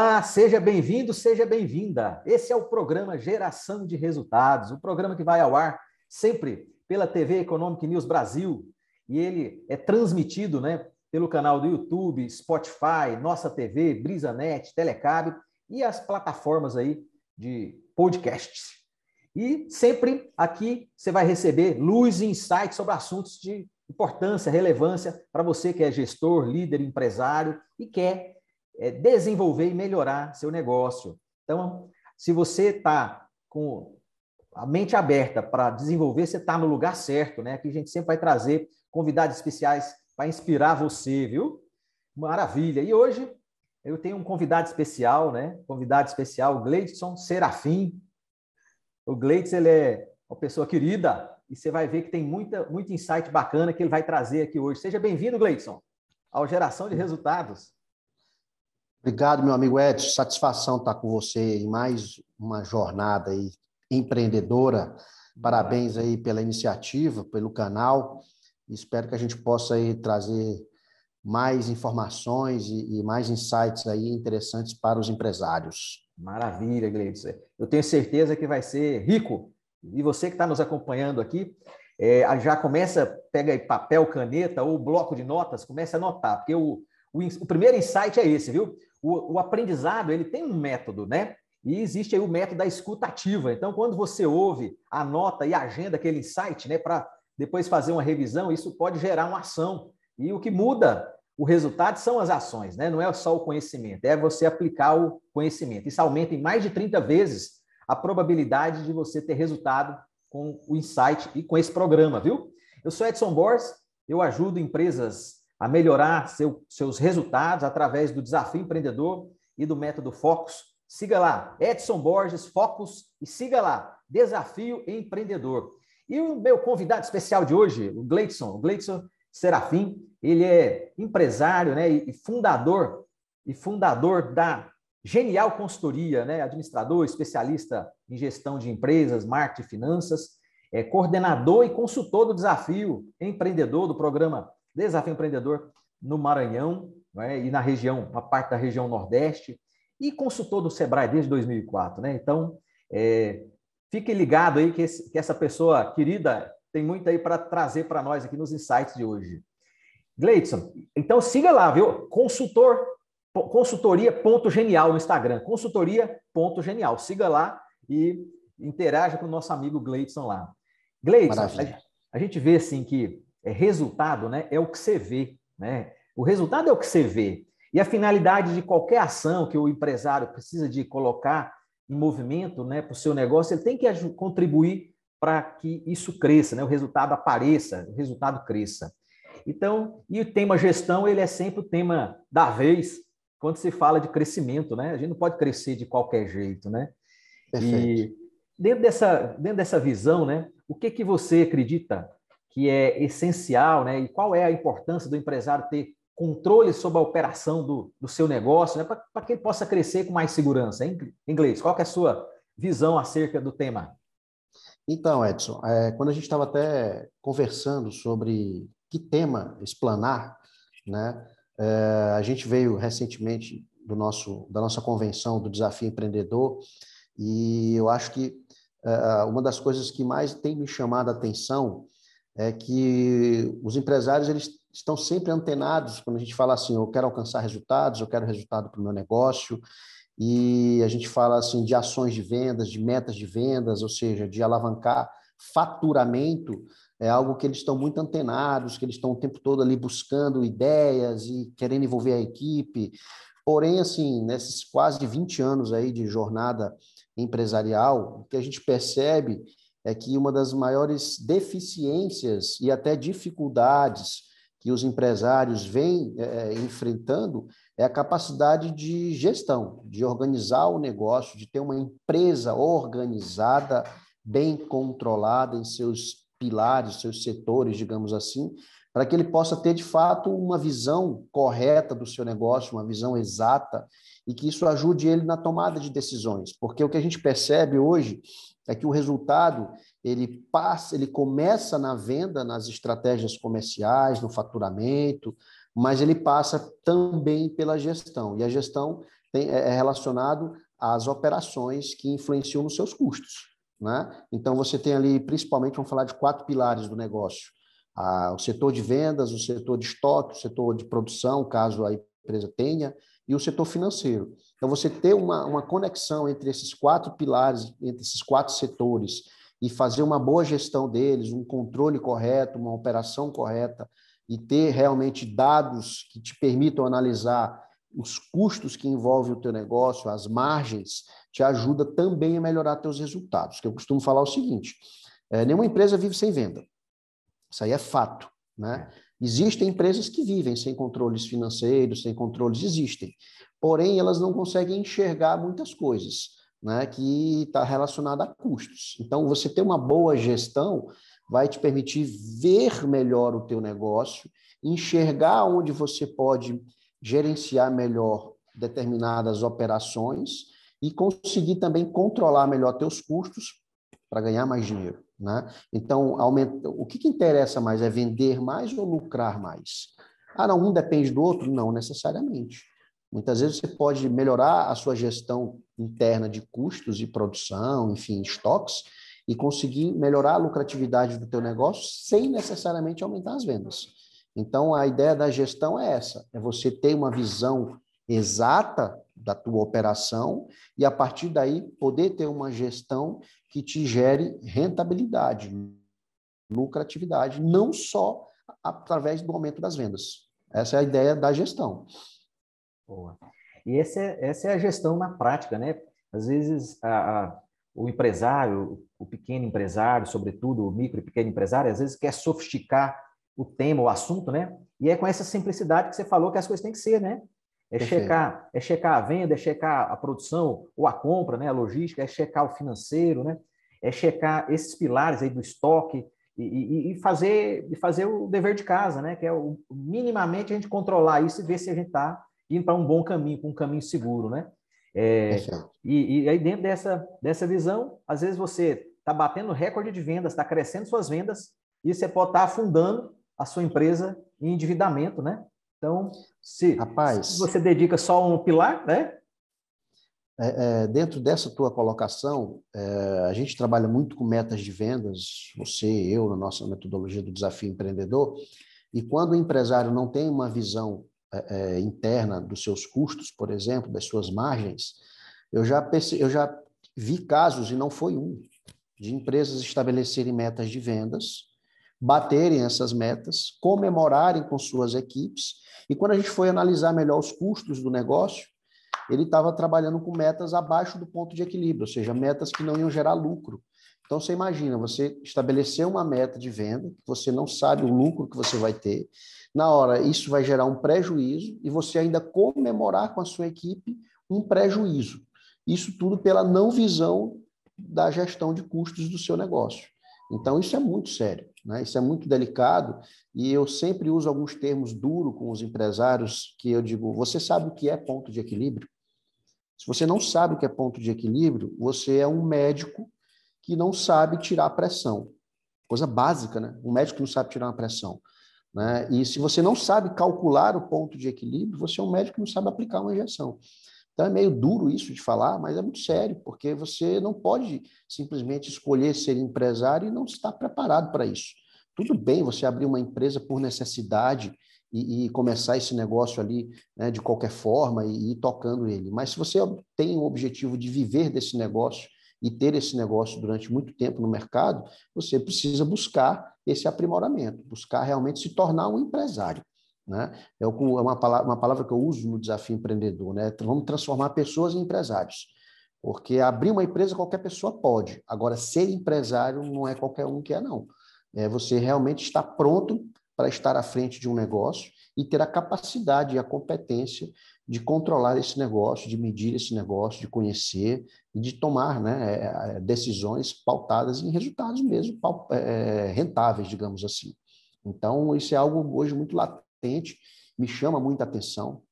Olá, seja bem-vindo, seja bem-vinda. Esse é o programa Geração de Resultados, o programa que vai ao ar sempre pela TV Economic News Brasil e ele é transmitido, né, pelo canal do YouTube, Spotify, Nossa TV, BrisaNet, Telecab e as plataformas aí de podcasts. E sempre aqui você vai receber luz e insights sobre assuntos de importância, relevância para você que é gestor, líder, empresário e quer é, desenvolver e melhorar seu negócio. Então, se você está com a mente aberta para desenvolver, você está no lugar certo, né? Aqui a gente sempre vai trazer convidados especiais para inspirar você, viu? Maravilha! E hoje eu tenho um convidado especial, né? Convidado especial, Gleidson Serafim. O Gleidson, ele é uma pessoa querida e você vai ver que tem muita, muito insight bacana que ele vai trazer aqui hoje. Seja bem-vindo, Gleidson, ao Geração de Resultados. Obrigado, meu amigo Edson. Satisfação estar com você em mais uma jornada aí empreendedora. Parabéns aí pela iniciativa, pelo canal. Espero que a gente possa aí trazer mais informações e, mais insights aí interessantes para os empresários. Maravilha, Gleidson. Eu tenho certeza que vai ser rico. E você que está nos acompanhando aqui, é, já começa, pega aí papel, caneta ou bloco de notas, começa a anotar, porque o, o, o primeiro insight é esse, viu? O, o, aprendizado ele tem um método, né? E existe aí o método da escuta ativa. Então, quando você ouve, anota e agenda aquele insight, né, para depois fazer uma revisão, isso pode gerar uma ação. E o que muda o resultado são as ações, né? Não é só o conhecimento, é você aplicar o conhecimento. Isso aumenta em mais de 30 vezes a probabilidade de você ter resultado com o insight e com esse programa, viu? Eu sou Edson Borges, eu ajudo empresas a melhorar seu, seus resultados através do desafio empreendedor e do método Focus. Siga lá, Edson Borges Focus e siga lá, Desafio Empreendedor. E o meu convidado especial de hoje, o Gleidson, o Gleidson Serafim, ele é empresário, né, e fundador e fundador da Genial Consultoria, né, administrador, especialista em gestão de empresas, marketing e finanças, é coordenador e consultor do desafio empreendedor do programa Desafio Empreendedor no Maranhão né, e na região, uma parte da região Nordeste, e consultor do Sebrae desde 2004. Né? Então, é, fique ligado aí que, esse, que essa pessoa querida tem muito aí para trazer para nós aqui nos insights de hoje. Gleidson, então siga lá, viu? Consultor, consultoria.genial no Instagram, consultoria.genial. Siga lá e interaja com o nosso amigo Gleidson lá. Gleidson, a, a, gente vê assim que é, resultado né, é o que você vê. Né? O resultado é o que você vê. E a finalidade de qualquer ação que o empresário precisa de colocar em movimento né, para o seu negócio, ele tem que contribuir para que isso cresça, né, o resultado apareça, o resultado cresça. Então, e o tema gestão, ele é sempre o tema da vez quando se fala de crescimento, né? A gente não pode crescer de qualquer jeito, né? Perfeito. E dentro dessa, dentro dessa visão, né, o que, que você acredita que é essencial, né? E qual é a importância do empresário ter controle sobre a operação do, do seu negócio, né? Para que ele possa crescer com mais segurança? Em inglês, qual é a sua visão acerca do tema? Então, Edson, é, quando a gente estava até conversando sobre que tema explanar, né? É, a gente veio recentemente do nosso da nossa convenção do desafio empreendedor e eu acho que é, uma das coisas que mais tem me chamado a atenção é que os empresários eles estão sempre antenados quando a gente fala assim, eu quero alcançar resultados, eu quero resultado para o meu negócio, e a gente fala assim de ações de vendas, de metas de vendas, ou seja, de alavancar faturamento, é algo que eles estão muito antenados, que eles estão o tempo todo ali buscando ideias e querendo envolver a equipe. Porém, assim, nesses quase 20 anos aí de jornada empresarial, o que a gente percebe é que uma das maiores deficiências e até dificuldades que os empresários vêm é, enfrentando é a capacidade de gestão, de organizar o negócio, de ter uma empresa organizada, bem controlada em seus pilares, seus setores, digamos assim, para que ele possa ter de fato uma visão correta do seu negócio, uma visão exata e que isso ajude ele na tomada de decisões, porque o que a gente percebe hoje é que o resultado ele passa, ele começa na venda, nas estratégias comerciais, no faturamento, mas ele passa também pela gestão. E a gestão tem, é, é relacionado às operações que influenciam nos seus custos. Né? Então, você tem ali, principalmente, vamos falar de quatro pilares do negócio. Ah, o setor de vendas, o setor de estoque, o setor de produção, caso a empresa tenha, e o setor financeiro. Então, você ter uma, uma conexão entre esses quatro pilares, entre esses quatro setores, e fazer uma boa gestão deles, um controle correto, uma operação correta, e ter realmente dados que te permitam analisar os custos que envolvem o teu negócio, as margens, te ajuda também a melhorar teus resultados. Eu costumo falar o seguinte: é, nenhuma empresa vive sem venda. Isso aí é fato, né? Existem empresas que vivem sem controles financeiros, sem controles, existem. Porém, elas não conseguem enxergar muitas coisas, né? Que está relacionada a custos. Então, você ter uma boa gestão vai te permitir ver melhor o teu negócio, enxergar onde você pode gerenciar melhor determinadas operações e conseguir também controlar melhor teus custos para ganhar mais dinheiro, né? Então, aumenta, o que, que interessa mais é vender mais ou lucrar mais? Ah, não, um depende do outro? Não necessariamente. Muitas vezes você pode melhorar a sua gestão interna de custos de produção, enfim, estoques, e conseguir melhorar a lucratividade do teu negócio sem necessariamente aumentar as vendas. Então, a ideia da gestão é essa: é você ter uma visão exata da tua operação e, a partir daí, poder ter uma gestão que te gere rentabilidade, lucratividade, não só através do aumento das vendas. Essa é a ideia da gestão. Boa. E essa é, essa é a gestão na prática, né? Às vezes, a, a, o empresário, o pequeno empresário, sobretudo o micro e pequeno empresário, às vezes quer sofisticar o tema, o assunto, né? E é com essa simplicidade que você falou que as coisas têm que ser, né? É checar, é checar a venda, é checar a produção ou a compra, né? A logística, é checar o financeiro, né? É checar esses pilares aí do estoque e, e, e fazer e fazer o dever de casa, né? Que é o, minimamente a gente controlar isso e ver se a gente está indo para um bom caminho, para um caminho seguro, né? É, e, e aí dentro dessa dessa visão, às vezes você está batendo recorde de vendas, está crescendo suas vendas e você pode estar tá afundando a sua empresa em endividamento, né? Então, se, Rapaz, se você dedica só um pilar, né? É, é, dentro dessa tua colocação, é, a gente trabalha muito com metas de vendas, você, eu, na nossa metodologia do desafio empreendedor, e quando o empresário não tem uma visão é, é, interna dos seus custos, por exemplo, das suas margens, eu já, perce, eu já vi casos, e não foi um, de empresas estabelecerem metas de vendas baterem essas metas, comemorarem com suas equipes. E quando a gente foi analisar melhor os custos do negócio, ele estava trabalhando com metas abaixo do ponto de equilíbrio, ou seja, metas que não iam gerar lucro. Então, você imagina, você estabeleceu uma meta de venda, você não sabe o lucro que você vai ter. Na hora, isso vai gerar um prejuízo e você ainda comemorar com a sua equipe um prejuízo. Isso tudo pela não visão da gestão de custos do seu negócio. Então, isso é muito sério, né? isso é muito delicado, e eu sempre uso alguns termos duros com os empresários, que eu digo, você sabe o que é ponto de equilíbrio? Se você não sabe o que é ponto de equilíbrio, você é um médico que não sabe tirar a pressão. Coisa básica, né? Um médico que não sabe tirar uma pressão. Né? E se você não sabe calcular o ponto de equilíbrio, você é um médico que não sabe aplicar uma injeção. Então é meio duro isso de falar, mas é muito sério, porque você não pode simplesmente escolher ser empresário e não estar preparado para isso. Tudo bem você abrir uma empresa por necessidade e, e começar esse negócio ali né, de qualquer forma e, ir tocando ele, mas se você tem o objetivo de viver desse negócio e ter esse negócio durante muito tempo no mercado, você precisa buscar esse aprimoramento, buscar realmente se tornar um empresário. Né? É, é uma palavra, uma palavra que eu uso no desafio empreendedor. Né? Vamos transformar pessoas em empresários. Porque abrir uma empresa qualquer pessoa pode. Agora, ser empresário não é qualquer um que é, não. É você realmente estar pronto para estar à frente de um negócio e ter a capacidade e a competência de controlar esse negócio, de medir esse negócio, de conhecer e de tomar né, é, é, decisões pautadas em resultados mesmo rentáveis, digamos assim. Então, isso é algo hoje muito latente me chama muita atenção.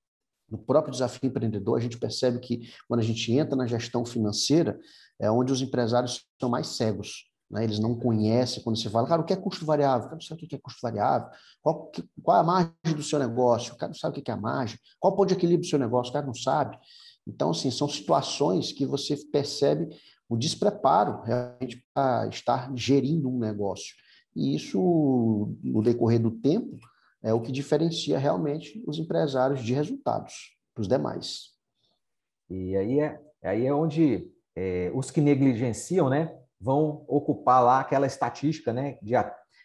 No próprio desafio empreendedor, a gente percebe que quando a gente entra na gestão financeira, é onde os empresários são mais cegos. Né? Eles não conhecem, quando você fala, cara, o que é custo variável? O cara não sabe o que é custo variável. Qual, que, qual é a margem do seu negócio? O cara não sabe o que é a margem. Qual o ponto de equilíbrio do seu negócio? O cara não sabe. Então, assim, são situações que você percebe o despreparo realmente para estar gerindo um negócio. E isso, no decorrer do tempo, é o que diferencia realmente os empresários de resultados para os demais. E aí é, aí é onde é, os que negligenciam, né, vão ocupar lá aquela estatística, né, de,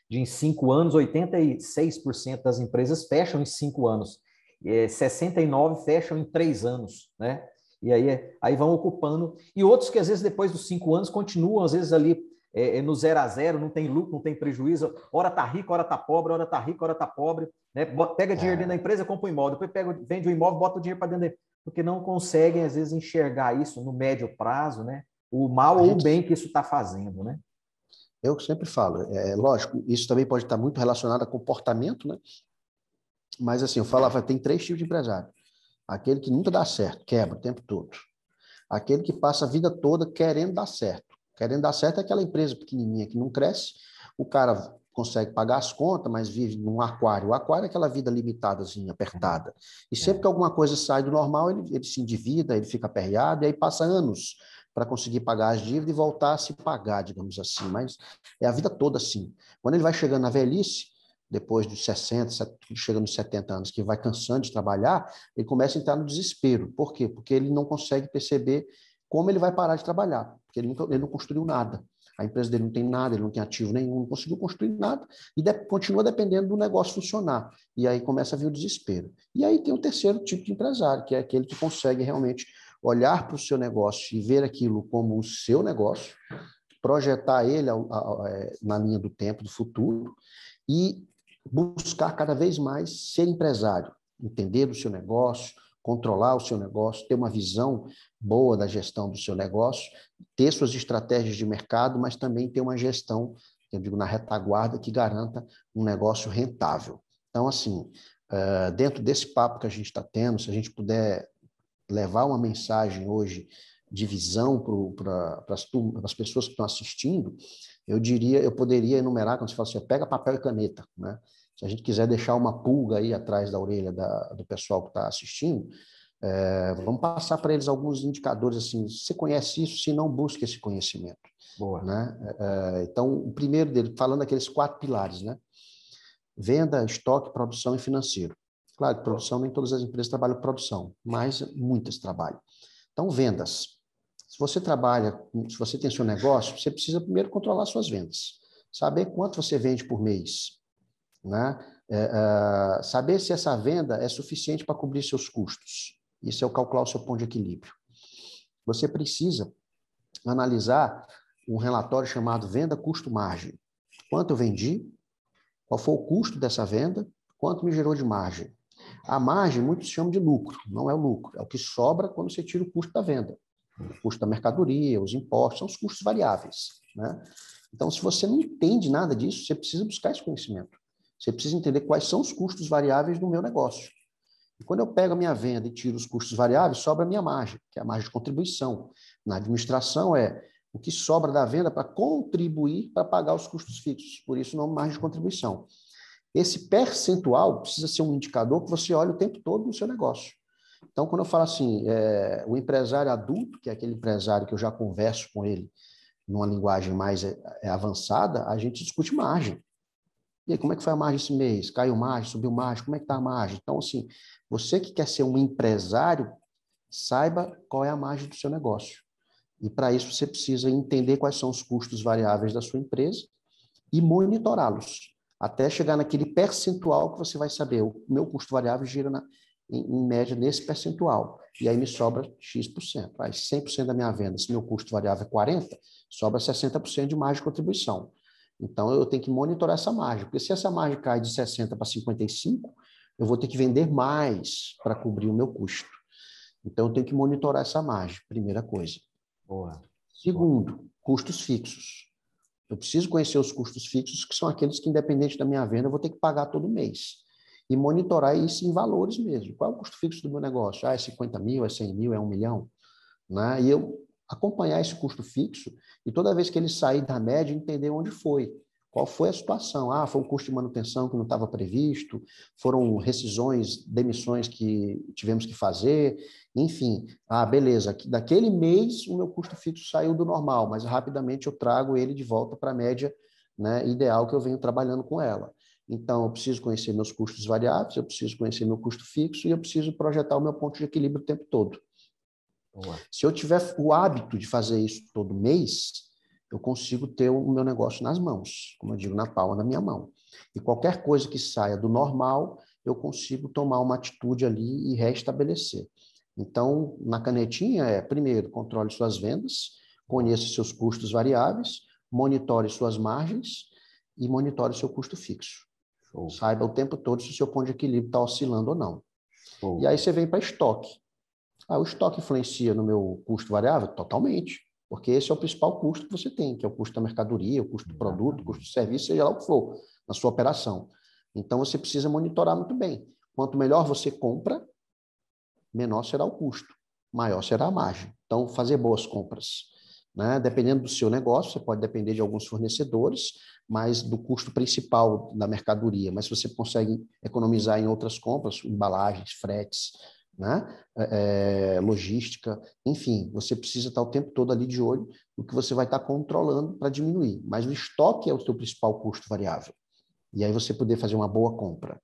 de em cinco anos, 86% das empresas fecham em cinco anos, é, 69% fecham em três anos, né? E aí, é, aí vão ocupando. E outros que, às vezes, depois dos cinco anos, continuam, às vezes, ali é, é no zero a zero, não tem lucro, não tem prejuízo. Hora tá rico, hora tá pobre, hora tá rico, hora tá pobre. Né? Pega dinheiro dentro da empresa, compra um imóvel, depois pega, vende o imóvel, bota o dinheiro para dentro da porque não conseguem, às vezes, enxergar isso no médio prazo, né? O mal ou o bem que isso está fazendo, né? Eu sempre falo, é lógico, isso também pode estar muito relacionado a comportamento, né? Mas assim, eu falava, tem três tipos de empresário. Aquele que nunca dá certo, quebra o tempo todo. Aquele que passa a vida toda querendo dar certo. Querendo dar certo é aquela empresa pequenininha que não cresce, o cara consegue pagar as contas, mas vive num aquário. O aquário é aquela vida limitada, assim, apertada. E sempre é. que alguma coisa sai do normal, ele, ele se endivida, ele fica aperreado, e aí passa anos para conseguir pagar as dívidas e voltar a se pagar, digamos assim. Mas é a vida toda assim. Quando ele vai chegando na velhice, depois dos 60, chega nos 70 anos, que vai cansando de trabalhar, ele começa a entrar no desespero. Por quê? Porque ele não consegue perceber como ele vai parar de trabalhar, porque ele, nunca, ele não construiu nada. A empresa dele não tem nada, ele não tem ativo nenhum, não conseguiu construir nada e de, continua dependendo do negócio funcionar. E aí começa a vir o desespero. E aí tem o terceiro tipo de empresário, que é aquele que consegue realmente olhar para o seu negócio e ver aquilo como o seu negócio, projetar ele é, na linha do tempo, do futuro, e buscar cada vez mais ser empresário, entender o seu negócio, controlar o seu negócio, ter uma visão boa da gestão do seu negócio, ter suas estratégias de mercado, mas também ter uma gestão, eu digo, na retaguarda que garanta um negócio rentável. Então, assim, eh, dentro desse papo que a gente está tendo, se a gente puder levar uma mensagem hoje de visão para as pessoas que estão assistindo, eu diria, eu poderia enumerar, quando você fala assim, pega papel e caneta, né? Se a gente quiser deixar uma pulga aí atrás da orelha da, do pessoal que está assistindo, é, vamos passar para eles alguns indicadores assim. Você conhece isso? Se não, busque esse conhecimento. Boa. Né? É, então, o primeiro dele, falando daqueles quatro pilares, né? Venda, estoque, produção e financeiro. Claro que produção, nem todas as empresas trabalham produção, mas muitas trabalham. Então, vendas. Se você trabalha, se você tem seu negócio, você precisa primeiro controlar suas vendas. Saber quanto você vende por mês. Né? É, é, saber se essa venda é suficiente para cobrir seus custos. Isso é o calcular o seu ponto de equilíbrio. Você precisa analisar um relatório chamado venda custo margem. Quanto eu vendi? Qual foi o custo dessa venda? Quanto me gerou de margem? A margem, muitos chamam de lucro, não é o lucro, é o que sobra quando você tira o custo da venda. O custo da mercadoria, os impostos, são os custos variáveis. Né? Então, se você não entende nada disso, você precisa buscar esse conhecimento. Você precisa entender quais são os custos variáveis do meu negócio. E quando eu pego a minha venda e tiro os custos variáveis, sobra a minha margem, que é a margem de contribuição. Na administração é o que sobra da venda para contribuir para pagar os custos fixos, por isso não margem de contribuição. Esse percentual precisa ser um indicador que você olha o tempo todo no seu negócio. Então, quando eu falo assim, é, o empresário adulto, que é aquele empresário que eu já converso com ele numa linguagem mais é, avançada, a gente discute margem. E aí, como é que foi a margem esse mês? Caiu margem, subiu margem? Como é que está a margem? Então, assim, você que quer ser um empresário, saiba qual é a margem do seu negócio. E para isso você precisa entender quais são os custos variáveis da sua empresa e monitorá-los, até chegar naquele percentual que você vai saber. O meu custo variável gira na, em, em, média nesse percentual. E aí me sobra X%. Aí 100% da minha venda, se meu custo variável é 40%, sobra 60% de margem de contribuição. Então, eu tenho que monitorar essa margem, porque se essa margem cai de 60 para 55, eu vou ter que vender mais para cobrir o meu custo. Então, eu tenho que monitorar essa margem, primeira coisa. Boa. Segundo, Boa. custos fixos. Eu preciso conhecer os custos fixos, que são aqueles que, independente da minha venda, eu vou ter que pagar todo mês. E monitorar isso em valores mesmo. Qual é o custo fixo do meu negócio? Ah, é 50 mil, é 100 mil, é 1 milhão? Né? E eu acompanhar esse custo fixo e toda vez que ele sair da média, entender onde foi. Qual foi a situação? Ah, foi um custo de manutenção que não estava previsto, foram rescisões, demissões que tivemos que fazer, enfim. Ah, beleza, daquele mês o meu custo fixo saiu do normal, mas rapidamente eu trago ele de volta para a média né, ideal que eu venho trabalhando com ela. Então, eu preciso conhecer meus custos variáveis, eu preciso conhecer meu custo fixo e eu preciso projetar o meu ponto de equilíbrio o tempo todo. Boa. Se eu tiver o hábito de fazer isso todo mês, eu consigo ter o meu negócio nas mãos, como eu digo, na palma da minha mão. E qualquer coisa que saia do normal, eu consigo tomar uma atitude ali e restabelecer. Então, na canetinha é, primeiro, controle suas vendas, conheça seus custos variáveis, monitore suas margens e monitore seu custo fixo. Show. Saiba o tempo todo se o seu ponto de equilíbrio está oscilando ou não. Show. E aí você vem para estoque. Ah, o estoque influencia no meu custo variável? Totalmente. Porque esse é o principal custo que você tem, que é o custo da mercadoria, o custo do produto, o custo do serviço, seja lá o que for, na sua operação. Então, você precisa monitorar muito bem. Quanto melhor você compra, menor será o custo, maior será a margem. Então, fazer boas compras. Né? Dependendo do seu negócio, você pode depender de alguns fornecedores, mas do custo principal da mercadoria. Mas se você consegue economizar em outras compras, embalagens, fretes, né? É, é, logística, enfim, você precisa estar o tempo todo ali de olho no que você vai estar controlando para diminuir. Mas o estoque é o seu principal custo variável. E aí você poder fazer uma boa compra.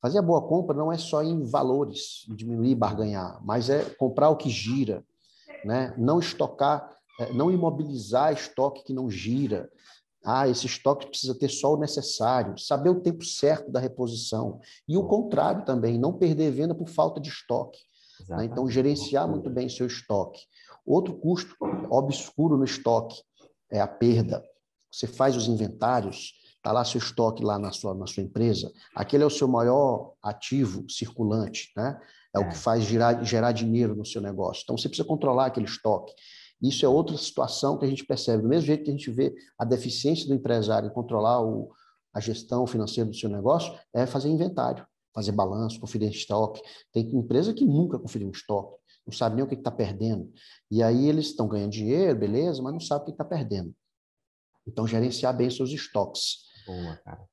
Fazer a boa compra não é só em valores, diminuir, barganhar, mas é comprar o que gira, né? não estocar, é, não imobilizar estoque que não gira. Ah, esse estoque precisa ter só o necessário, saber o tempo certo da reposição. E o contrário também, não perder venda por falta de estoque. Né? Então, gerenciar muito bem seu estoque. Outro custo obscuro no estoque é a perda. Você faz os inventários, está lá seu estoque lá na sua, na sua empresa, aquele é o seu maior ativo circulante, né? É, é. o que faz girar, gerar dinheiro no seu negócio. Então, você precisa controlar aquele estoque. Isso é outra situação que a gente percebe. Do mesmo jeito que a gente vê a deficiência do empresário em controlar o, a gestão financeira do seu negócio, é fazer inventário, fazer balanço, conferir estoque. Tem empresa que nunca conferiu um estoque, não sabe nem o que está perdendo. E aí eles estão ganhando dinheiro, beleza, mas não sabe o que está perdendo. Então, gerenciar bem seus estoques. Boa, cara.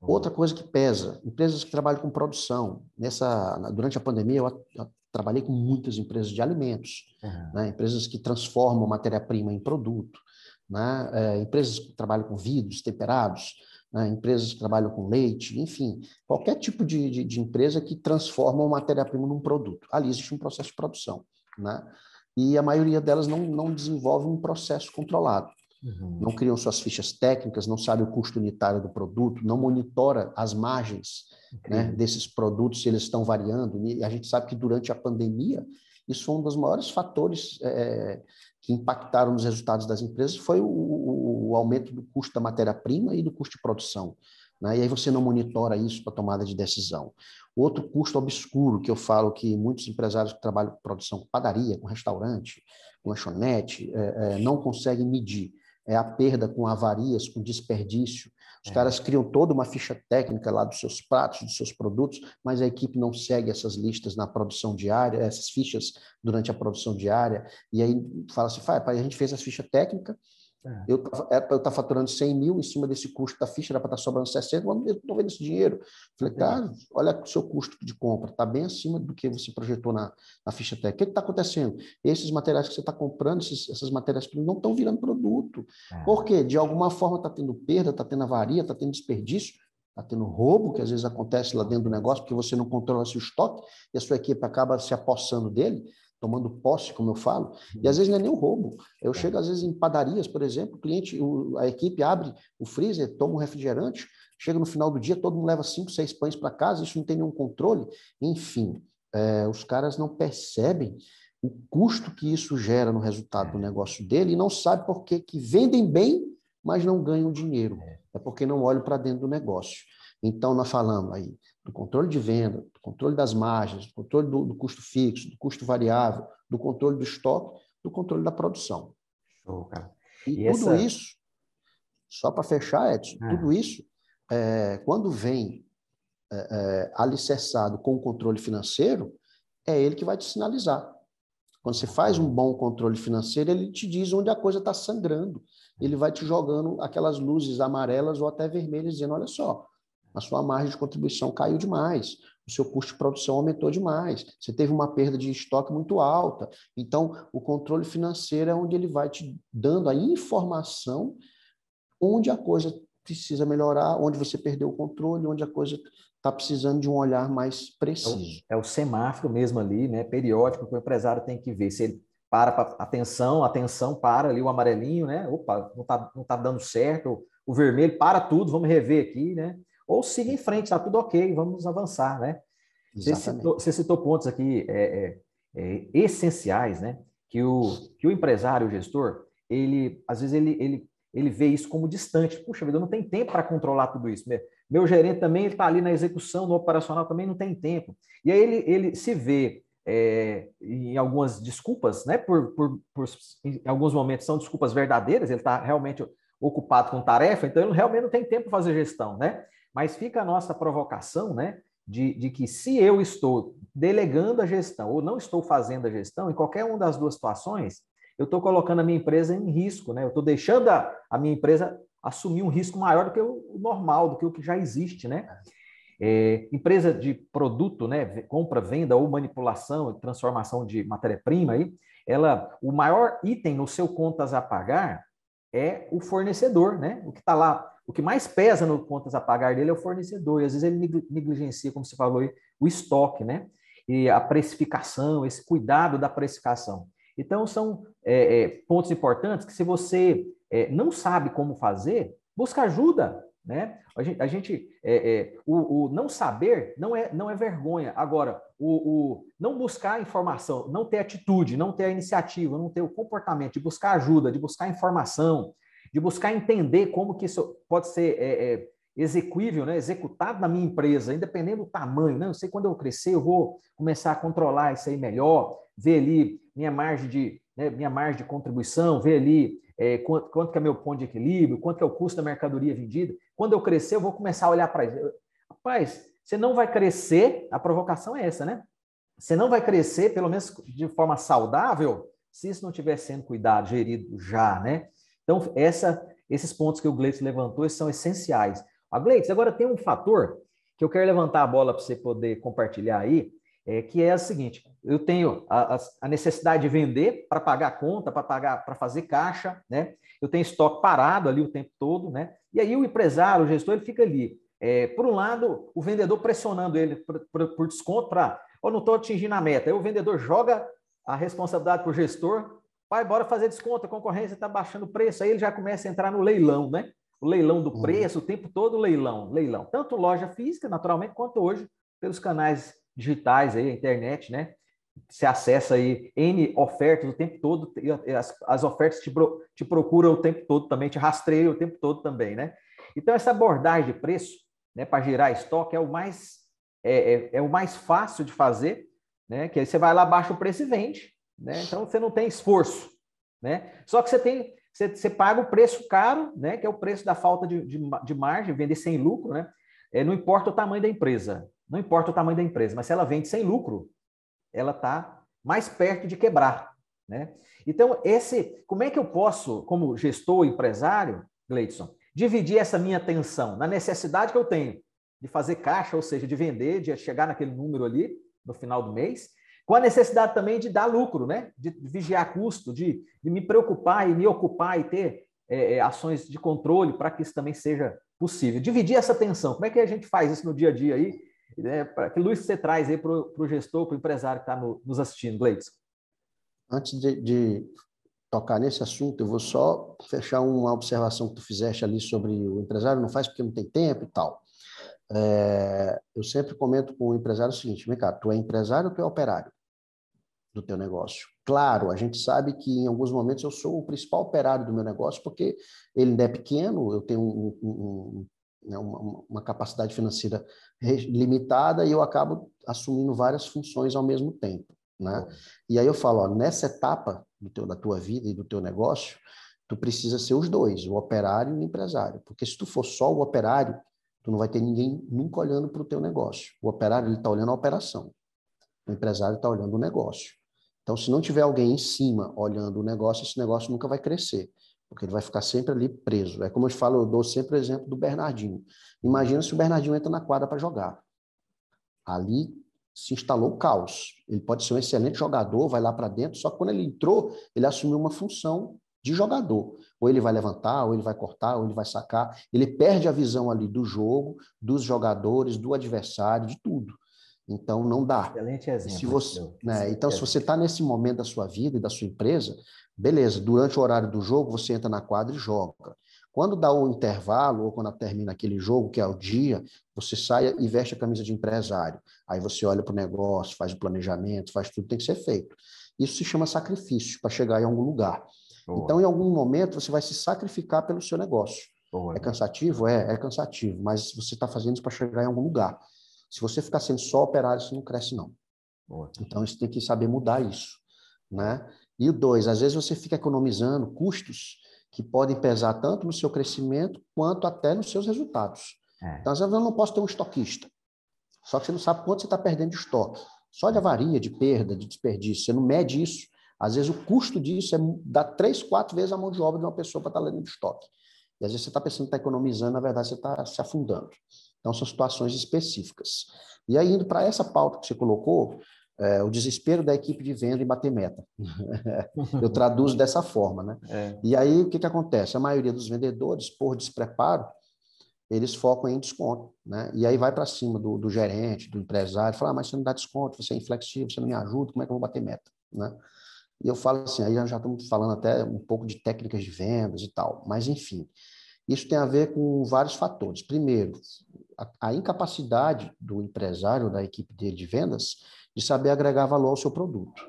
Outra coisa que pesa, empresas que trabalham com produção. Nessa, durante a pandemia, eu trabalhei com muitas empresas de alimentos, uhum. né? empresas que transformam matéria-prima em produto, né? É, empresas que trabalham com vidros temperados, né? empresas que trabalham com leite, enfim, qualquer tipo de, de, de empresa que transforma matéria-prima num produto. Ali existe um processo de produção. Né? E a maioria delas não, não desenvolve um processo controlado. Uhum. Não criam suas fichas técnicas, não sabe o custo unitário do produto, não monitora as margens né, desses produtos, se eles estão variando. E a gente sabe que durante a pandemia, isso foi um dos maiores fatores é, que impactaram nos resultados das empresas, foi o, o, o aumento do custo da matéria-prima e do custo de produção. Né? E aí você não monitora isso para tomada de decisão. Outro custo obscuro que eu falo que muitos empresários que trabalham com produção, com padaria, com restaurante, com lanchonete, é, é, não conseguem medir é a perda com avarias, com desperdício. Os é. caras criam toda uma ficha técnica lá dos seus pratos, dos seus produtos, mas a equipe não segue essas listas na produção diária, essas fichas durante a produção diária, e aí fala assim, pai, a gente fez as fichas técnicas, é. Eu para eu estar faturando 100 mil em cima desse custo da ficha, era para estar sobrando 60, mas eu estou vendo esse dinheiro. Falei, cara, olha o seu custo de compra, está bem acima do que você projetou na, na ficha técnica. O que está acontecendo? Esses materiais que você está comprando, esses, essas matérias-primas, não estão virando produto. É. Por quê? De alguma forma está tendo perda, está tendo avaria, está tendo desperdício, está tendo roubo, que às vezes acontece lá dentro do negócio, porque você não controla seu estoque e a sua equipe acaba se apossando dele tomando posse, como eu falo, e às vezes não é nem um roubo. Eu é. chego, às vezes, em padarias, por exemplo, o cliente, a equipe abre o freezer, toma um refrigerante, chega no final do dia, todo mundo leva cinco, seis pães para casa, isso não tem nenhum controle. Enfim, é, os caras não percebem o custo que isso gera no resultado do negócio dele e não sabe por que, que vendem bem, mas não ganham dinheiro. É, é porque não olham para dentro do negócio. Então, nós falamos aí do controle de venda, do controle das margens, do controle do, do, custo fixo, do custo variável, do controle do estoque, do controle da produção. Show, cara. E, e tudo essa... isso, só para fechar, Edson, é. tudo isso, é, quando vem é, é, alicerçado com o controle financeiro, é ele que vai te sinalizar. Quando você faz um bom controle financeiro, ele te diz onde a coisa está sangrando. Ele vai te jogando aquelas luzes amarelas ou até vermelhas, dizendo: olha só, a sua margem de contribuição caiu demais, o seu custo de produção aumentou demais, você teve uma perda de estoque muito alta. Então, o controle financeiro é onde ele vai te dando a informação onde a coisa precisa melhorar, onde você perdeu o controle, onde a coisa está precisando de um olhar mais preciso. É o, é o, semáforo mesmo ali, né? Periódico que o empresário tem que ver se ele para, para atenção, atenção, para ali o amarelinho, né? Opa, não está não tá dando certo, o vermelho, para tudo, vamos rever aqui, né? Ou siga em frente, está tudo ok, vamos avançar, né? Você citou, você citou, pontos aqui é, é, é, essenciais, né? Que o, que o empresário, o gestor, ele, às vezes, ele, ele, ele vê isso como distante. Puxa vida, eu não tenho tempo para controlar tudo isso. Meu gerente também está ali na execução, no operacional também não tem tempo. E aí ele, ele se vê é, em algumas desculpas, né? Por, por, por, em alguns momentos são desculpas verdadeiras, ele está realmente ocupado com tarefa, então ele realmente não tem tempo para fazer gestão, né? Mas fica a nossa provocação, né? De, de que se eu estou delegando a gestão ou não estou fazendo a gestão, em qualquer uma das duas situações, eu estou colocando a minha empresa em risco, né? Eu estou deixando a, a minha empresa assumir um risco maior do que o normal, do que o que já existe, né? É, empresa de produto, né, compra, venda ou manipulação, transformação de matéria-prima, aí, ela, o maior item no seu contas a pagar é o fornecedor, né? O que está lá, o que mais pesa no contas a pagar dele é o fornecedor. E às vezes ele negligencia, como você falou, o estoque, né? E a precificação, esse cuidado da precificação. Então são é, é, pontos importantes que se você é, não sabe como fazer, busca ajuda. Né? A gente, a gente é, é, o, o, não saber não é, não é vergonha. Agora, o, o, não buscar informação, não ter atitude, não ter a iniciativa, não ter o comportamento de buscar ajuda, de buscar informação, de buscar entender como que isso pode ser é, é execuível, né? executado na minha empresa, independente do tamanho. Né? Eu sei quando eu crescer, eu vou começar a controlar isso aí melhor, ver ali minha margem de, né, minha margem de contribuição, ver ali é, quanto, quanto que é meu ponto de equilíbrio, quanto que é o custo da mercadoria vendida. Quando eu crescer, eu vou começar a olhar para isso. Rapaz, você não vai crescer, a provocação é essa, né? Você não vai crescer, pelo menos de forma saudável, se isso não estiver sendo cuidado, gerido já, né? Então, essa, esses pontos que o Gleitz levantou são essenciais. A Gleitz, agora tem um fator que eu quero levantar a bola para você poder compartilhar aí, é, que é o seguinte: eu tenho a, a necessidade de vender para pagar a conta, para pagar, para fazer caixa, né? Eu tenho estoque parado ali o tempo todo, né? E aí o empresário, o gestor, ele fica ali. É, por um lado, o vendedor pressionando ele por, por, por desconto para, oh, não estou atingindo a meta. Aí o vendedor joga a responsabilidade para o gestor, vai, bora fazer desconto, a concorrência está baixando o preço. Aí ele já começa a entrar no leilão, né? O leilão do uhum. preço, o tempo todo leilão, leilão. Tanto loja física, naturalmente, quanto hoje pelos canais digitais aí, a internet, né? Você acessa aí N ofertas o tempo todo, as, as ofertas te, te procuram o tempo todo também, te rastreiam o tempo todo também, né? Então, essa abordagem de preço, né, para gerar estoque é o mais é, é, é, o mais fácil de fazer, né? Que aí você vai lá, baixa o preço e vende, né? Então você não tem esforço, né? Só que você tem, você, você paga o preço caro, né? Que é o preço da falta de, de, de margem, vender sem lucro, né? É, não importa o tamanho da empresa, não importa o tamanho da empresa, mas se ela vende sem lucro, ela está mais perto de quebrar. Né? Então, esse, como é que eu posso, como gestor, empresário, Gleidson, dividir essa minha atenção na necessidade que eu tenho de fazer caixa, ou seja, de vender, de chegar naquele número ali no final do mês, com a necessidade também de dar lucro, né? de vigiar custo, de, de me preocupar e me ocupar e ter é, é ações de controle para que isso também seja possível. Dividir essa atenção, como é que a gente faz isso no dia a dia aí? Né? Que luz você traz aí para o gestor, para o empresário que está no, nos assistindo, Gleides? Antes de, de, tocar nesse assunto, eu vou só fechar uma observação que tu fizeste ali sobre o empresário não faz porque não tem tempo e tal. É, eu sempre comento com o empresário o seguinte, vem cá, tu é empresário ou tu é operário do teu negócio? Claro, a gente sabe que em alguns momentos eu sou o principal operário do meu negócio porque ele ainda é pequeno, eu tenho um, um, né, uma, uma, capacidade financeira limitada e eu acabo assumindo várias funções ao mesmo tempo. Né? E aí eu falo, ó, nessa etapa do teu, da tua vida e do teu negócio, tu precisa ser os dois, o operário e o empresário. Porque se tu for só o operário, tu não vai ter ninguém nunca olhando para o teu negócio. O operário ele está olhando a operação, o empresário está olhando o negócio. Então, se não tiver alguém em cima olhando o negócio, esse negócio nunca vai crescer, porque ele vai ficar sempre ali preso. É como eu falo, eu dou sempre o exemplo do Bernardinho. Imagina se o Bernardinho entra na quadra para jogar. Ali se instalou o caos. Ele pode ser um excelente jogador, vai lá para dentro, só que quando ele entrou, ele assumiu uma função de jogador. Ou ele vai levantar, ou ele vai cortar, ou ele vai sacar. Ele perde a visão ali do jogo, dos jogadores, do adversário, de tudo. Então não dá. Excelente exemplo. Se você, né? Então, se você está nesse momento da sua vida e da sua empresa, beleza, durante o horário do jogo, você entra na quadra e joga. Quando dá o intervalo, ou quando termina aquele jogo, que é o dia, você sai e veste a camisa de empresário. Aí você olha para o negócio, faz o planejamento, faz tudo que tem que ser feito. Isso se chama sacrifício para chegar em algum lugar. Boa. Então, em algum momento, você vai se sacrificar pelo seu negócio. Boa. É cansativo? É, é cansativo, mas você está fazendo isso para chegar em algum lugar. Se você ficar sendo só operário, você não cresce, não. Boa. Então, você tem que saber mudar isso. Né? E o dois, às vezes você fica economizando custos que podem pesar tanto no seu crescimento quanto até nos seus resultados. É. Então, às vezes eu não posso ter um estoquista. Só que você não sabe quanto você está perdendo de estoque. Só de avaria, de perda, de desperdício. Você não mede isso. Às vezes o custo disso é dar três, quatro vezes a mão de obra de uma pessoa para estar tá lendo de estoque. E às vezes você está pensando que está economizando, na verdade você está se afundando. Então são situações específicas. E aí, indo para essa pauta que você colocou, é, o desespero da equipe de venda e bater meta. Eu traduzo dessa forma, né? É. E aí, o que, que acontece? A maioria dos vendedores, por despreparo, eles focam em desconto, né? E aí vai para cima do, do, gerente, do empresário, fala, ah, mas você não dá desconto, você é inflexível, você não me ajuda, como é que eu vou bater meta, né? E eu falo assim, aí já estamos falando até um pouco de técnicas de vendas e tal, mas enfim, isso tem a ver com vários fatores. Primeiro, a, a incapacidade do empresário, da equipe dele de vendas, de saber agregar valor ao seu produto.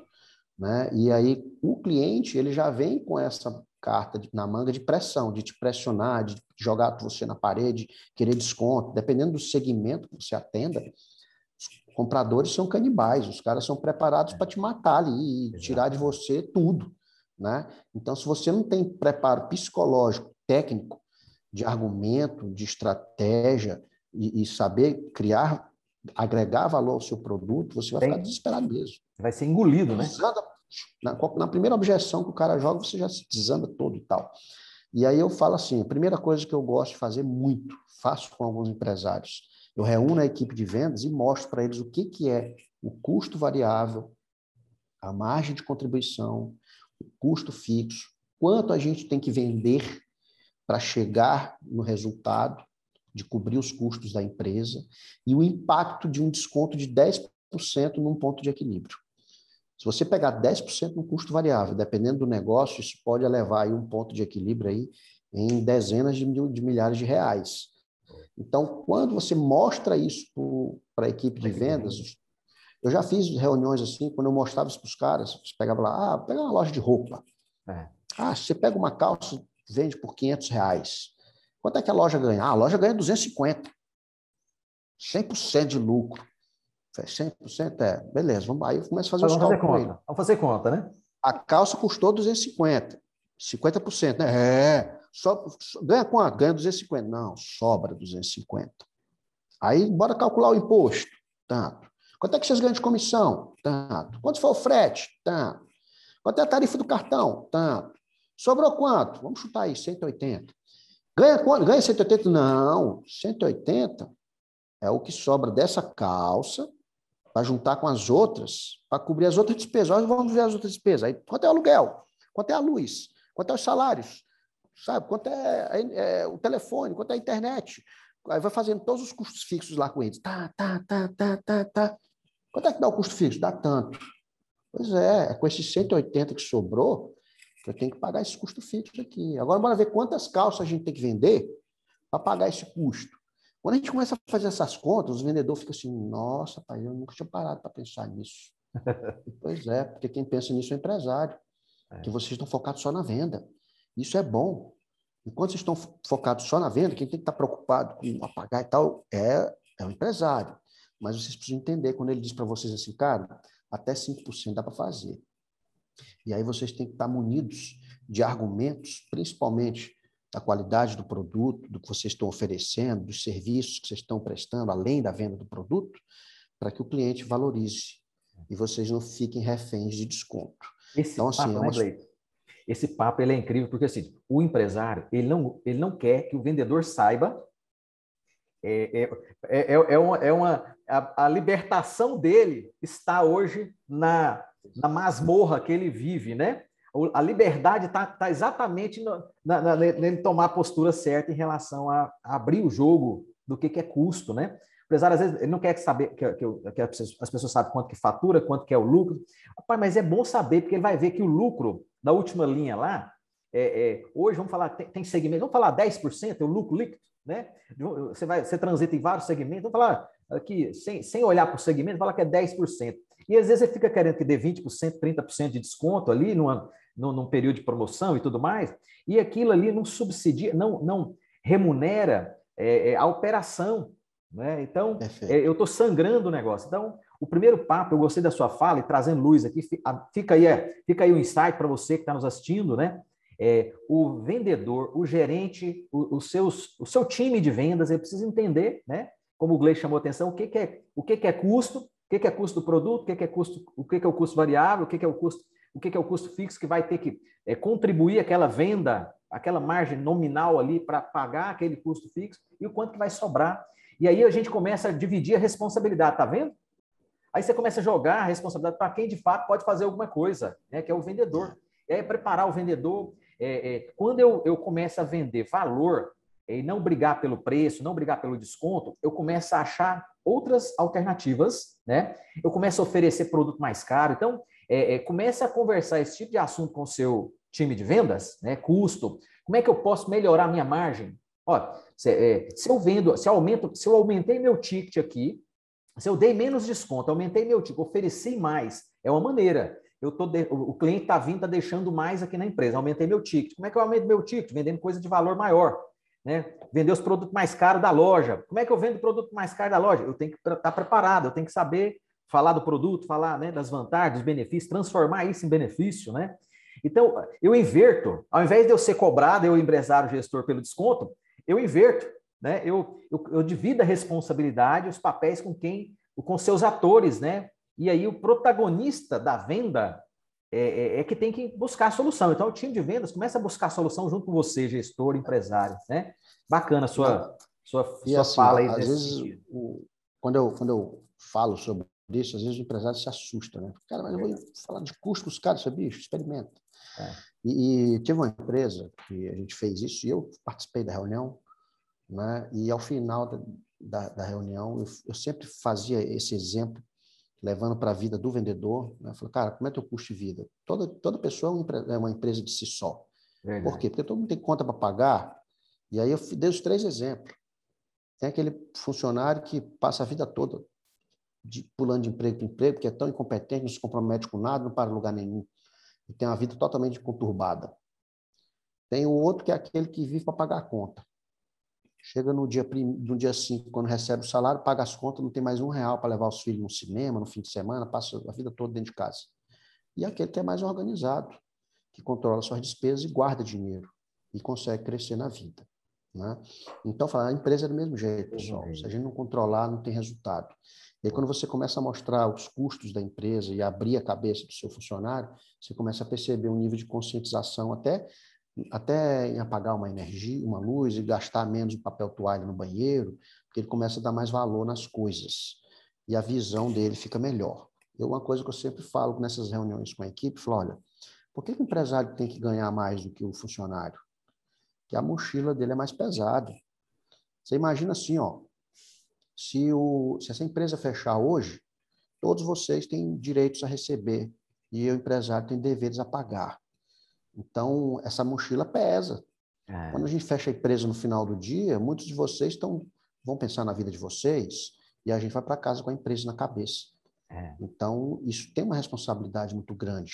Né? E aí o cliente ele já vem com essa carta de, na manga de pressão, de te pressionar, de jogar você na parede, querer desconto, dependendo do segmento que você atenda. Compradores são canibais, os caras são preparados para te matar ali e tirar de você tudo, né? Então, se você não tem preparo psicológico, técnico, de argumento, de estratégia e, e saber criar agregar valor ao seu produto, você vai Tem. ficar desesperado mesmo. Vai ser engolido, né? Na, na, primeira objeção que o cara joga, você já se desanda todo e tal. E aí eu falo assim, a primeira coisa que eu gosto de fazer muito, faço com alguns empresários, eu reúno a equipe de vendas e mostro para eles o que, que é o custo variável, a margem de contribuição, o custo fixo, quanto a gente tem que vender para chegar no resultado, de cobrir os custos da empresa e o impacto de um desconto de 10% num ponto de equilíbrio. Se você pegar 10% no custo variável, dependendo do negócio, isso pode levar aí um ponto de equilíbrio aí em dezenas de, de milhares de reais. Então, quando você mostra isso para a equipe de vendas, eu já fiz reuniões assim, quando eu mostrava isso para os caras, você pegava lá, ah, pega uma loja de roupa. É. Ah, você pega uma calça, vende por 500 reais. Quanto é que a loja ganha? Ah, a loja ganha 250. 100% de lucro. 100% é, beleza, vamos aí, começa a fazer os fazer cálculos. Conta. Vamos fazer conta, né? A calça custou 250. 50%, né? É. Só, ganha quanto? Ganha 250. Não, sobra 250. Aí, bora calcular o imposto. Tanto. Quanto é que vocês ganham de comissão? Tanto. Quanto foi o frete? Tanto. Quanto é a tarifa do cartão? Tanto. Sobrou quanto? Vamos chutar aí, 180. Ganha quanto? Ganha 180? Não, 180 é o que sobra dessa calça para juntar com as outras, para cobrir as outras despesas. vamos ver as outras despesas. Aí, quanto é o aluguel? Quanto é a luz? Quanto é os salários? Sabe? Quanto é, é, é o telefone? Quanto é a internet? Aí vai fazendo todos os custos fixos lá com eles. Tá, tá, tá, tá, tá, tá. Quanto é que dá o custo fixo? Dá tanto. Pois é, é com esses 180 que sobrou, eu tenho que pagar esse custo fixo aqui. Agora, bora ver quantas calças a gente tem que vender para pagar esse custo. Quando a gente começa a fazer essas contas, os vendedores ficam assim, nossa, pai, eu nunca tinha parado para pensar nisso. pois é, porque quem pensa nisso é o empresário, é. que vocês estão focados só na venda. Isso é bom. Enquanto vocês estão focados só na venda, quem tem que estar preocupado com pagar e tal é, é o empresário. Mas vocês precisam entender, quando ele diz para vocês assim, cara, até 5% dá para fazer. E aí vocês têm que estar munidos de argumentos, principalmente da qualidade do produto, do que vocês estão oferecendo, dos serviços que vocês estão prestando, além da venda do produto, para que o cliente valorize. e vocês não fiquem reféns de desconto. Esse então, assim, papo, é uma... né, Esse papo ele é incrível porque assim, o empresário ele não, ele não quer que o vendedor saiba é, é, é, é, uma, é uma a, a, libertação dele está hoje na, na masmorra que ele vive, né? A liberdade está tá exatamente na, na, nele tomar a postura certa em relação a, a abrir o jogo do que, que é custo, né? O empresário, às vezes, ele não quer saber que, que, que as pessoas sabem quanto que fatura, quanto que é o lucro. Rapaz, mas é bom saber, porque ele vai ver que o lucro da última linha lá, é, é, hoje, vamos falar, tem, tem segmento, vamos falar 10%, é o lucro líquido, né? Você, vai, você transita em vários segmentos, vamos falar aqui, sem, sem olhar para o segmento, fala que é 10%. E às vezes ele fica querendo que dê 20%, 30% de desconto ali numa, num, num período de promoção e tudo mais, e aquilo ali não subsidia, não, não remunera é, é, a operação. Né? Então, é, eu estou sangrando o negócio. Então, o primeiro papo, eu gostei da sua fala e trazendo luz aqui, fica aí, é, fica aí o insight para você que está nos assistindo, né? É, o vendedor, o gerente, o, o, seus, o seu time de vendas, ele precisa entender, né? Como o Gleice chamou atenção, o que, que é o que, que é custo, o que, que é custo do produto, o que, que é custo, o que, que é o custo variável, o que, que é o custo, o que, que é o custo fixo que vai ter que é, contribuir aquela venda, aquela margem nominal ali para pagar aquele custo fixo e o quanto que vai sobrar. E aí a gente começa a dividir a responsabilidade, tá vendo? Aí você começa a jogar a responsabilidade para quem de fato pode fazer alguma coisa, né? Que é o vendedor. E aí preparar o vendedor é, é, quando eu, eu começo a vender valor e não brigar pelo preço, não brigar pelo desconto, eu começo a achar outras alternativas, né? Eu começo a oferecer produto mais caro. Então, é, é, comece a conversar esse tipo de assunto com o seu time de vendas, né? Custo. Como é que eu posso melhorar a minha margem? Ó, se, é, se eu vendo, se eu aumento, se eu aumentei meu ticket aqui, se eu dei menos desconto, aumentei meu ticket, ofereci mais, é uma maneira eu tô de... o cliente está vindo, está deixando mais aqui na empresa, aumentei meu ticket. Como é que eu aumento meu ticket? Vendendo coisa de valor maior. Né? Vender os produtos mais caros da loja. Como é que eu vendo o produto mais caro da loja? Eu tenho que estar tá preparado, eu tenho que saber falar do produto, falar né, das vantagens, dos benefícios, transformar isso em benefício, né? Então, eu inverto. Ao invés de eu ser cobrado, eu empresário, gestor pelo desconto, eu inverto, né? Eu, eu, eu divido a responsabilidade, os papéis com quem, com seus atores, né? E aí o protagonista da venda é, é, é, que tem que buscar a solução. Então, o time de vendas começa a buscar a solução junto com você, gestor, empresário. Né? Bacana a sua, sua, sua assim, fala aí. Às vezes, o, quando, eu, quando eu falo sobre isso, às vezes o empresário se assusta. Né? Cara, mas eu vou falar de custo dos caras, bicho, experimenta. É. E, e teve uma empresa que a gente fez isso, e eu participei da reunião, né? e ao final da, da, da reunião, eu, eu sempre fazia esse exemplo levando para a vida do vendedor. Né? Falei, cara, como é teu custo de vida? Toda, toda pessoa é uma empresa de si só. Verdade. Por quê? Porque todo mundo tem conta para pagar. E aí eu dei os três exemplos. Tem aquele funcionário que passa a vida toda de, pulando de emprego para emprego, que é tão incompetente, não se compromete com nada, não para lugar nenhum. E tem uma vida totalmente conturbada. Tem o outro que é aquele que vive para pagar a conta. Chega no dia, no dia 5, quando recebe o salário, paga as contas, não tem mais um real para levar os filhos no cinema, no fim de semana, passa a vida toda dentro de casa. E aquele que é mais organizado, que controla suas despesas e guarda dinheiro e consegue crescer na vida. Né? Então, falar, a empresa é do mesmo jeito, pessoal. Se a gente não controlar, não tem resultado. E aí, quando você começa a mostrar os custos da empresa e abrir a cabeça do seu funcionário, você começa a perceber um nível de conscientização até até em apagar uma energia, uma luz e gastar menos papel toalha no banheiro, porque ele começa a dar mais valor nas coisas e a visão dele fica melhor. Eu, uma coisa que eu sempre falo nessas reuniões com a equipe, falo, olha, por que, que o empresário tem que ganhar mais do que o funcionário? Que a mochila dele é mais pesada. Você imagina assim, ó, se, o, se essa empresa fechar hoje, todos vocês têm direitos a receber e o empresário tem deveres a pagar. Então, essa mochila pesa. É. Quando a gente fecha a empresa no final do dia, muitos de vocês estão, vão pensar na vida de vocês e a gente vai para casa com a empresa na cabeça. É. Então, isso tem uma responsabilidade muito grande.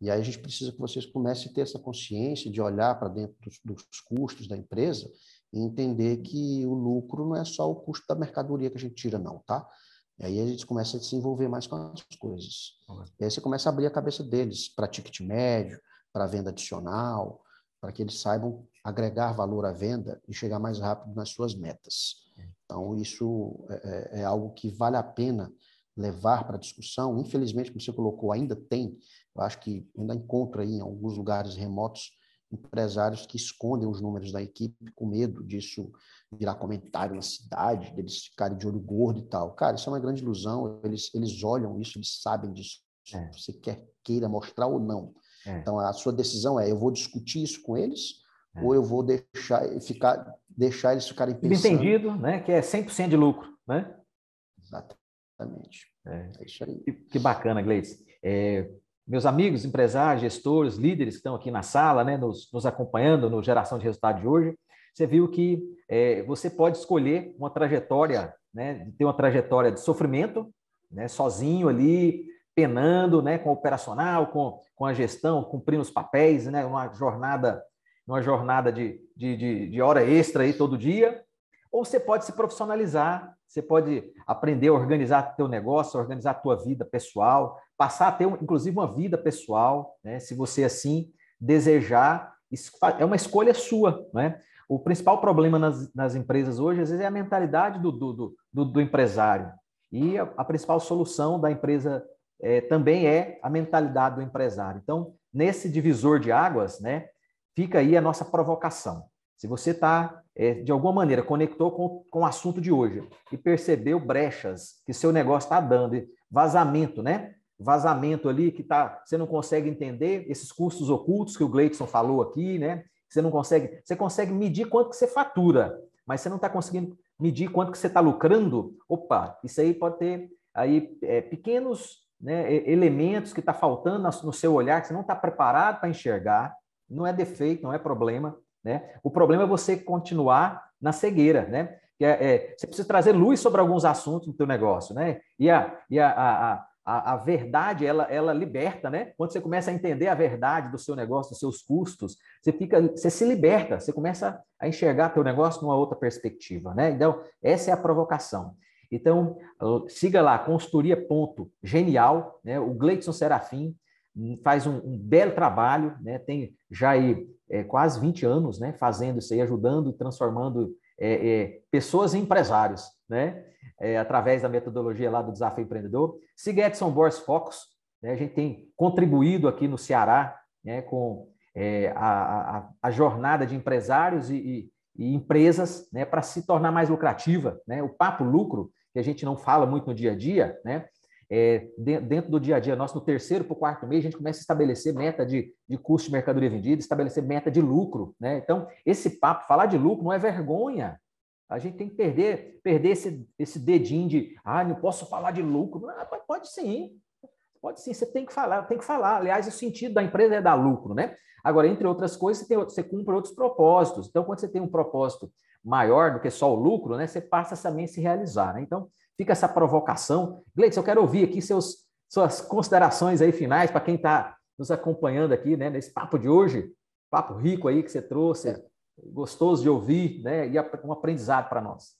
E aí a gente precisa que vocês comecem a ter essa consciência de olhar para dentro dos, dos, custos da empresa e entender que o lucro não é só o custo da mercadoria que a gente tira, não, tá? E aí a gente começa a se envolver mais com as coisas. E aí você começa a abrir a cabeça deles para ticket médio, para venda adicional, para que eles saibam agregar valor à venda e chegar mais rápido nas suas metas. Então, isso é, é, é algo que vale a pena levar para a discussão. Infelizmente, como você colocou, ainda tem, eu acho que ainda encontro aí em alguns lugares remotos empresários que escondem os números da equipe com medo disso virar comentário na cidade, deles ficarem de olho gordo e tal. Cara, isso é uma grande ilusão, eles, eles olham isso, eles sabem disso. É. Você quer queira mostrar ou não. É. Então, a sua decisão é, eu vou discutir isso com eles é. ou eu vou deixar, ficar, deixar eles ficarem pensando... Entendido, né? Que é 100% de lucro, né? Exatamente. É, é isso aí. Que, que bacana, Gleice. É, meus amigos, empresários, gestores, líderes que estão aqui na sala, né, nos, nos acompanhando no Geração de Resultado de hoje, você viu que é, você pode escolher uma trajetória, né, ter uma trajetória de sofrimento, né, sozinho ali, penando, né, com o operacional, com, com a gestão, cumprindo os papéis, né, uma jornada, uma jornada de, de, de, de hora extra aí todo dia, ou você pode se profissionalizar, você pode aprender a organizar teu negócio, organizar a tua vida pessoal, passar a ter, inclusive, uma vida pessoal, né? se você assim desejar. É uma escolha sua. Né? O principal problema nas, nas empresas hoje, às vezes, é a mentalidade do, do, do, do empresário. E a, a, principal solução da empresa é, também é a mentalidade do empresário. Então, nesse divisor de águas, né, fica aí a nossa provocação. Se você está, é, de alguma maneira, conectou com, com o assunto de hoje e percebeu brechas que seu negócio está dando, vazamento, né? Vazamento ali que tá, você não consegue entender, esses custos ocultos que o Gleidson falou aqui, né? Você não consegue, você consegue medir quanto que você fatura, mas você não está conseguindo medir quanto que você está lucrando. Opa, isso aí pode ter aí é, pequenos né, elementos que está faltando no seu olhar, que você não está preparado para enxergar. Não é defeito, não é problema. Né? O problema é você continuar na cegueira, né? Que é, é, você precisa trazer luz sobre alguns assuntos no teu negócio, né? E a, e a, a, a, a, verdade, ela, ela liberta, né? Quando você começa a entender a verdade do seu negócio, dos seus custos, você fica, você se liberta, você começa a enxergar teu negócio numa outra perspectiva, né? Então, essa é a provocação. Então, siga lá, consultoria ponto genial, né? O Gleidson Serafim hum, faz um, um belo trabalho, né? Tem já aí é, quase 20 anos, né, fazendo isso aí, ajudando, transformando é, é, pessoas em empresários, né, é, através da metodologia lá do Desafio Empreendedor. Siga Edson Bors Focus, né, a gente tem contribuído aqui no Ceará né, com é, a, a, a, jornada de empresários e, e, e empresas né, para se tornar mais lucrativa. Né, o papo lucro, que a gente não fala muito no dia a dia, né, é, dentro do dia a dia nosso, no terceiro para o quarto mês, a gente começa a estabelecer meta de, de custo de mercadoria vendida, estabelecer meta de lucro. Né? Então, esse papo, falar de lucro não é vergonha. A gente tem que perder, perder esse, esse dedinho de, ah, não posso falar de lucro. Não, pode sim, pode sim, você tem que falar, tem que falar. Aliás, o sentido da empresa é dar lucro, né? Agora, entre outras coisas, você, tem, você cumpre outros propósitos. Então, quando você tem um propósito maior do que só o lucro, né, você passa também a se realizar. Né? Então, Fica essa provocação. Gleitson, eu quero ouvir aqui seus, suas considerações aí finais para quem está nos acompanhando aqui, né, nesse papo de hoje, papo rico aí que você trouxe, é. gostoso de ouvir, né, e um aprendizado para nós.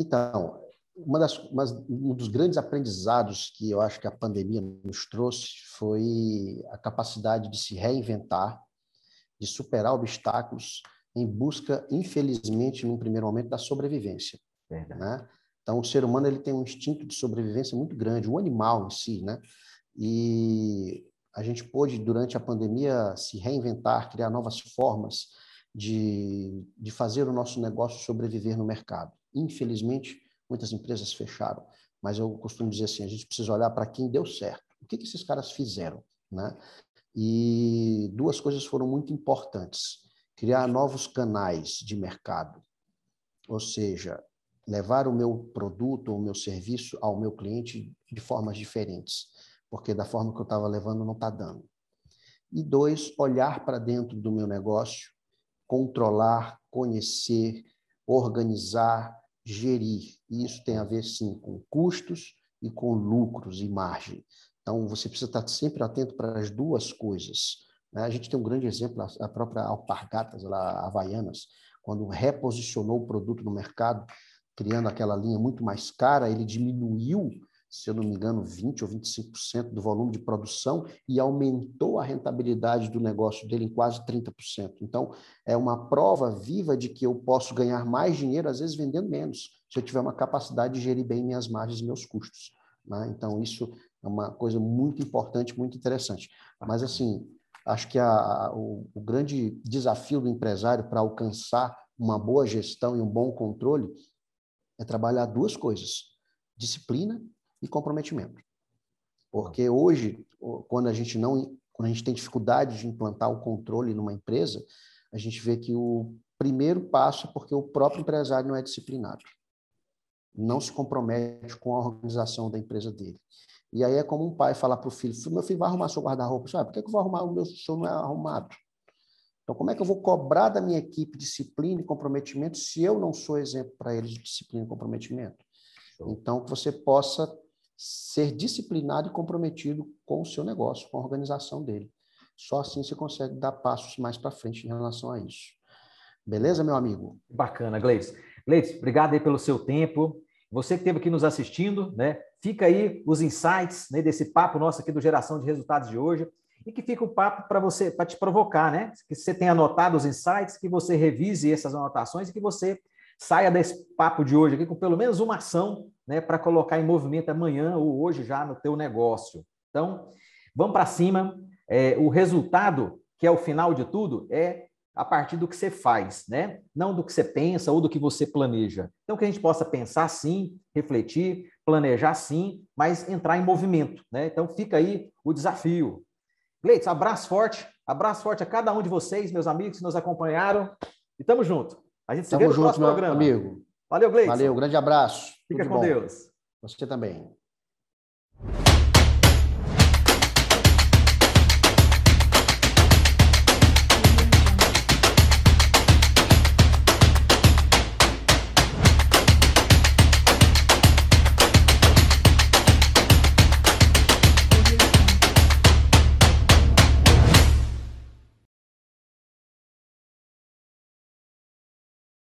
Então, uma das, uma, um dos grandes aprendizados que eu acho que a pandemia nos trouxe foi a capacidade de se reinventar, de superar obstáculos em busca, infelizmente, num primeiro momento, da sobrevivência. Né? Então, o ser humano ele tem um instinto de sobrevivência muito grande, o animal em si, né? E a gente pôde, durante a pandemia, se reinventar, criar novas formas de, de fazer o nosso negócio sobreviver no mercado. Infelizmente, muitas empresas fecharam, mas eu costumo dizer assim, a gente precisa olhar para quem deu certo. O que, que esses caras fizeram, né? E duas coisas foram muito importantes. Criar novos canais de mercado, ou seja, levar o meu produto ou o meu serviço ao meu cliente de formas diferentes, porque da forma que eu estava levando não está dando. E dois, olhar para dentro do meu negócio, controlar, conhecer, organizar, gerir. E isso tem a ver, sim, com custos e com lucros e margem. Então, você precisa estar sempre atento para as duas coisas. Né? A gente tem um grande exemplo, a própria Alpargatas, lá, Havaianas, quando reposicionou o produto no mercado, criando aquela linha muito mais cara, ele diminuiu se eu não me engano, 20% ou 25% do volume de produção e aumentou a rentabilidade do negócio dele em quase 30%. Então, é uma prova viva de que eu posso ganhar mais dinheiro, às vezes vendendo menos, se eu tiver uma capacidade de gerir bem minhas margens e meus custos. Né? Então, isso é uma coisa muito importante, muito interessante. Mas, assim, acho que a, o, o grande desafio do empresário para alcançar uma boa gestão e um bom controle é trabalhar duas coisas: disciplina e comprometimento. Porque hoje, quando a gente não, quando a gente tem dificuldade de implantar o controle numa empresa, a gente vê que o primeiro passo é porque o próprio empresário não é disciplinado. Não se compromete com a organização da empresa dele. E aí é como um pai falar para o filho: meu filho vai arrumar seu guarda-roupa. Ah, por que, que eu vou arrumar o meu show não é arrumado? Então, como é que eu vou cobrar da minha equipe disciplina e comprometimento se eu não sou exemplo para eles de disciplina e comprometimento? Então, que você possa ser disciplinado e comprometido com o seu negócio, com a organização dele. Só assim você consegue dar passos mais para frente em relação a isso. Beleza, meu amigo? Bacana, Gleice. Gleice, obrigado aí pelo seu tempo. Você que esteve aqui nos assistindo, né? Fica aí os insights né, desse papo nosso aqui do Geração de Resultados de hoje e que fica o papo para você, para te provocar, né? Que você tenha anotado os insights, que você revise essas anotações e que você saia desse papo de hoje aqui com pelo menos uma ação, né, para colocar em movimento amanhã ou hoje já no teu negócio. Então, vamos para cima. É, o resultado, que é o final de tudo, é a partir do que você faz, né? Não do que você pensa ou do que você planeja. Então, que a gente possa pensar sim, refletir, planejar sim, mas entrar em movimento, né? Então, fica aí o desafio. Gleitz, abraço forte, abraço forte a cada um de vocês, meus amigos que nos acompanharam, e tamo junto. A gente se tamo vê no junto, próximo programa. amigo. Valeu, Gleitz. Valeu, grande abraço. Fica com bom. Deus. Você também.